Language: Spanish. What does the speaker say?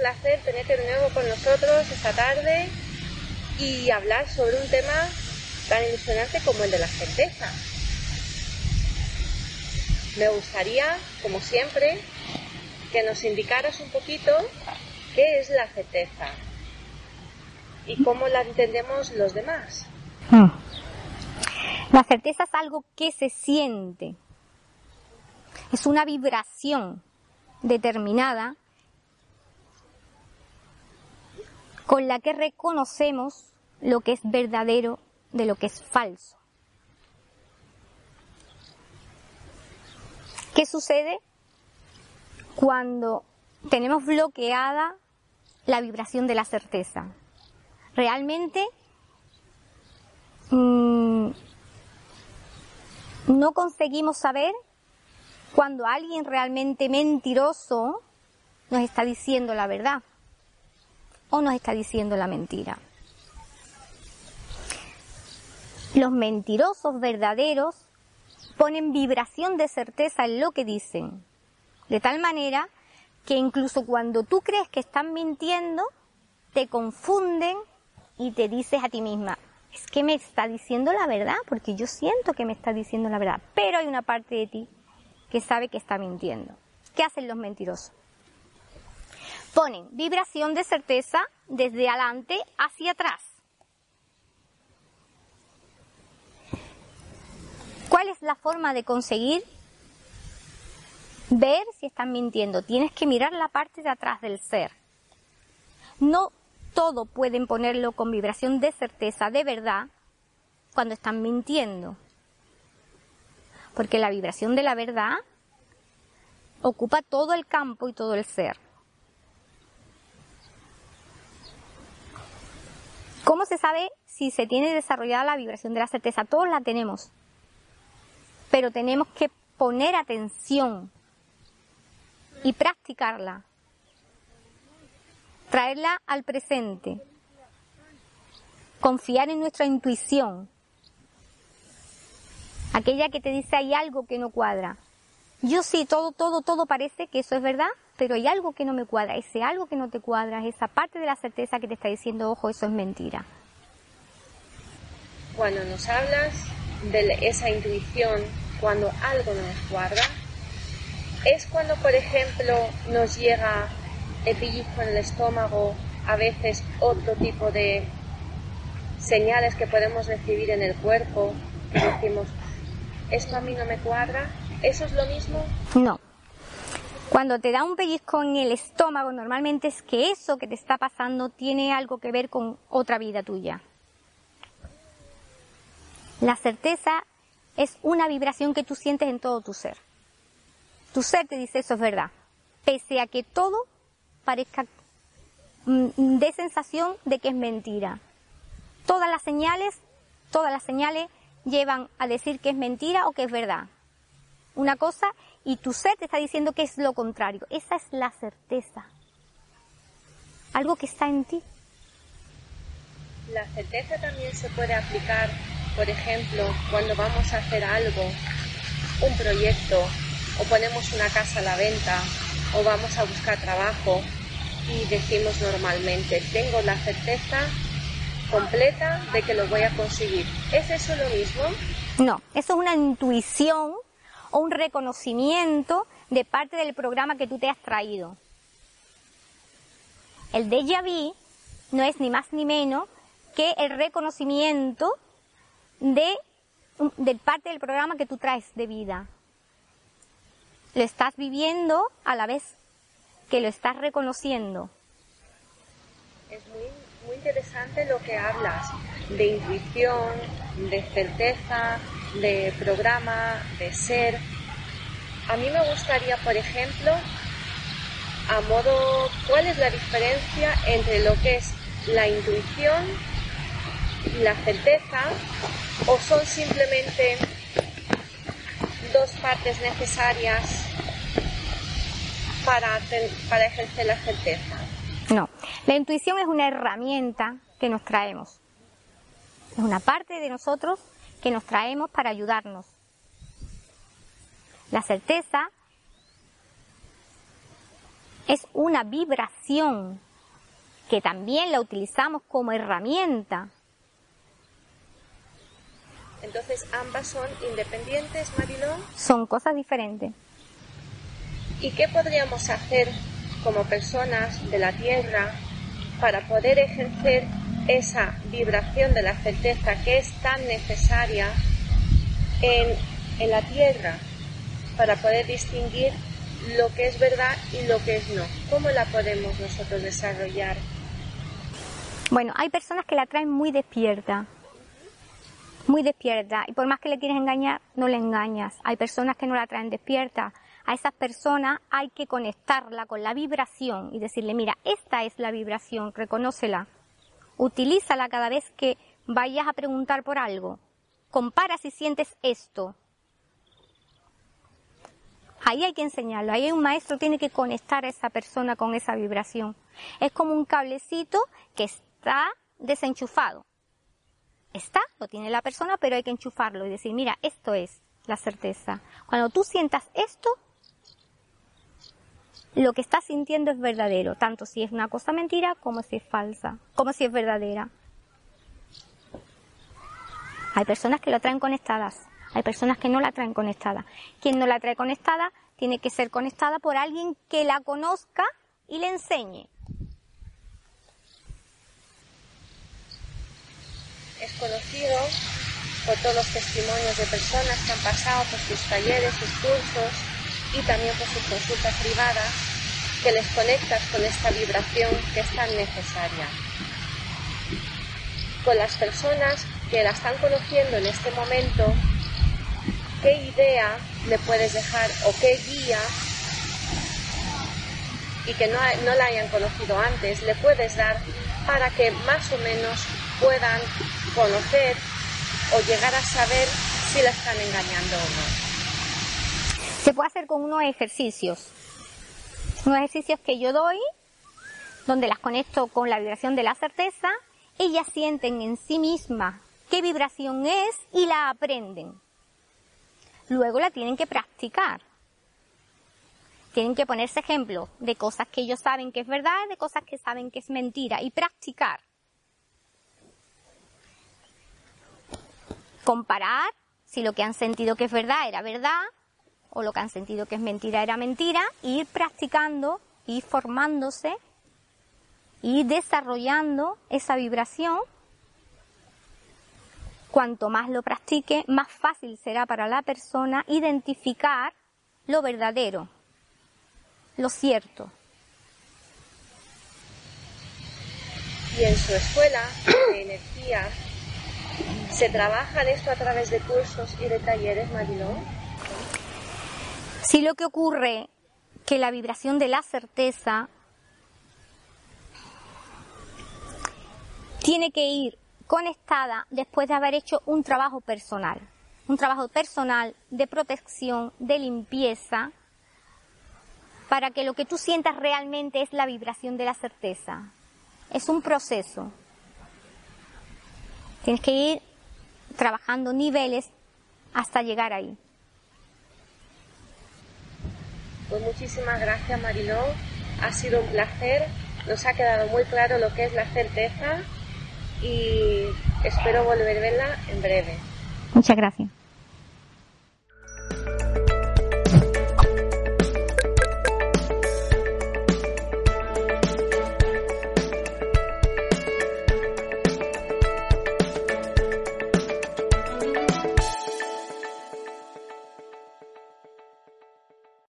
Placer tenerte de nuevo con nosotros esta tarde y hablar sobre un tema tan ilusionante como el de la certeza. Me gustaría, como siempre, que nos indicaras un poquito qué es la certeza y cómo la entendemos los demás. La certeza es algo que se siente. Es una vibración determinada con la que reconocemos lo que es verdadero de lo que es falso. ¿Qué sucede cuando tenemos bloqueada la vibración de la certeza? Realmente mmm, no conseguimos saber cuando alguien realmente mentiroso nos está diciendo la verdad o nos está diciendo la mentira. Los mentirosos verdaderos ponen vibración de certeza en lo que dicen, de tal manera que incluso cuando tú crees que están mintiendo, te confunden y te dices a ti misma, es que me está diciendo la verdad, porque yo siento que me está diciendo la verdad, pero hay una parte de ti que sabe que está mintiendo. ¿Qué hacen los mentirosos? Ponen vibración de certeza desde adelante hacia atrás. ¿Cuál es la forma de conseguir ver si están mintiendo? Tienes que mirar la parte de atrás del ser. No todo pueden ponerlo con vibración de certeza, de verdad, cuando están mintiendo. Porque la vibración de la verdad ocupa todo el campo y todo el ser. ¿Cómo se si se tiene desarrollada la vibración de la certeza? Todos la tenemos. Pero tenemos que poner atención y practicarla. Traerla al presente. Confiar en nuestra intuición. Aquella que te dice hay algo que no cuadra. Yo sí, todo, todo, todo parece que eso es verdad, pero hay algo que no me cuadra. Ese algo que no te cuadra es esa parte de la certeza que te está diciendo, ojo, eso es mentira. Cuando nos hablas de esa intuición, cuando algo no nos cuadra, es cuando, por ejemplo, nos llega el pellizco en el estómago, a veces otro tipo de señales que podemos recibir en el cuerpo, que decimos, esto a mí no me cuadra, ¿eso es lo mismo? No. Cuando te da un pellizco en el estómago, normalmente es que eso que te está pasando tiene algo que ver con otra vida tuya. La certeza es una vibración que tú sientes en todo tu ser. Tu ser te dice eso es verdad, pese a que todo parezca mm, de sensación de que es mentira. Todas las señales, todas las señales llevan a decir que es mentira o que es verdad. Una cosa y tu ser te está diciendo que es lo contrario. Esa es la certeza. Algo que está en ti. La certeza también se puede aplicar, por ejemplo, cuando vamos a hacer algo, un proyecto, o ponemos una casa a la venta, o vamos a buscar trabajo y decimos normalmente, tengo la certeza completa de que lo voy a conseguir. ¿Es eso lo mismo? No, eso es una intuición o un reconocimiento de parte del programa que tú te has traído. El déjà vu no es ni más ni menos que el reconocimiento de, parte del programa que tú traes de vida. lo estás viviendo a la vez que lo estás reconociendo. Es muy, muy interesante lo que hablas de intuición, de certeza, de programa, de ser. A mí me gustaría, por ejemplo, a modo, ¿cuál es la diferencia entre lo que es la intuición la certeza? ¿O son simplemente dos partes necesarias para, para ejercer la certeza? No, la intuición es una herramienta que nos traemos. Es una parte de nosotros que nos traemos para ayudarnos. La certeza es una vibración que también la utilizamos como herramienta. Entonces, ambas son independientes, Marilón. Son cosas diferentes. ¿Y qué podríamos hacer como personas de la Tierra para poder ejercer esa vibración de la certeza que es tan necesaria en, en la Tierra para poder distinguir lo que es verdad y lo que es no. ¿Cómo la podemos nosotros desarrollar? Bueno, hay personas que la traen muy despierta, muy despierta, y por más que le quieres engañar, no le engañas. Hay personas que no la traen despierta. A esas personas hay que conectarla con la vibración y decirle, mira, esta es la vibración, reconócela. Utilízala cada vez que vayas a preguntar por algo. Compara si sientes esto. Ahí hay que enseñarlo, ahí un maestro tiene que conectar a esa persona con esa vibración. Es como un cablecito que está desenchufado. Está, lo tiene la persona, pero hay que enchufarlo y decir, mira, esto es la certeza. Cuando tú sientas esto, lo que estás sintiendo es verdadero, tanto si es una cosa mentira como si es falsa, como si es verdadera. Hay personas que lo traen conectadas. Hay personas que no la traen conectada. Quien no la trae conectada tiene que ser conectada por alguien que la conozca y le enseñe. Es conocido por todos los testimonios de personas que han pasado por sus talleres, sus cursos y también por sus consultas privadas, que les conectas con esta vibración que es tan necesaria. Con las personas que la están conociendo en este momento, qué idea le puedes dejar o qué guía y que no, no la hayan conocido antes le puedes dar para que más o menos puedan conocer o llegar a saber si la están engañando o no. Se puede hacer con unos ejercicios, unos ejercicios que yo doy, donde las conecto con la vibración de la certeza, ellas sienten en sí mismas qué vibración es y la aprenden luego la tienen que practicar. Tienen que ponerse ejemplos de cosas que ellos saben que es verdad de cosas que saben que es mentira y practicar. Comparar si lo que han sentido que es verdad era verdad o lo que han sentido que es mentira era mentira, ir practicando, ir formándose, ir desarrollando esa vibración Cuanto más lo practique, más fácil será para la persona identificar lo verdadero, lo cierto. Y en su escuela de energía, ¿se trabaja esto a través de cursos y de talleres, Marilón? Sí, lo que ocurre que la vibración de la certeza tiene que ir conectada después de haber hecho un trabajo personal, un trabajo personal de protección, de limpieza, para que lo que tú sientas realmente es la vibración de la certeza. Es un proceso. Tienes que ir trabajando niveles hasta llegar ahí. Pues muchísimas gracias Mariló, ha sido un placer, nos ha quedado muy claro lo que es la certeza y espero volver a verla en breve. Muchas gracias.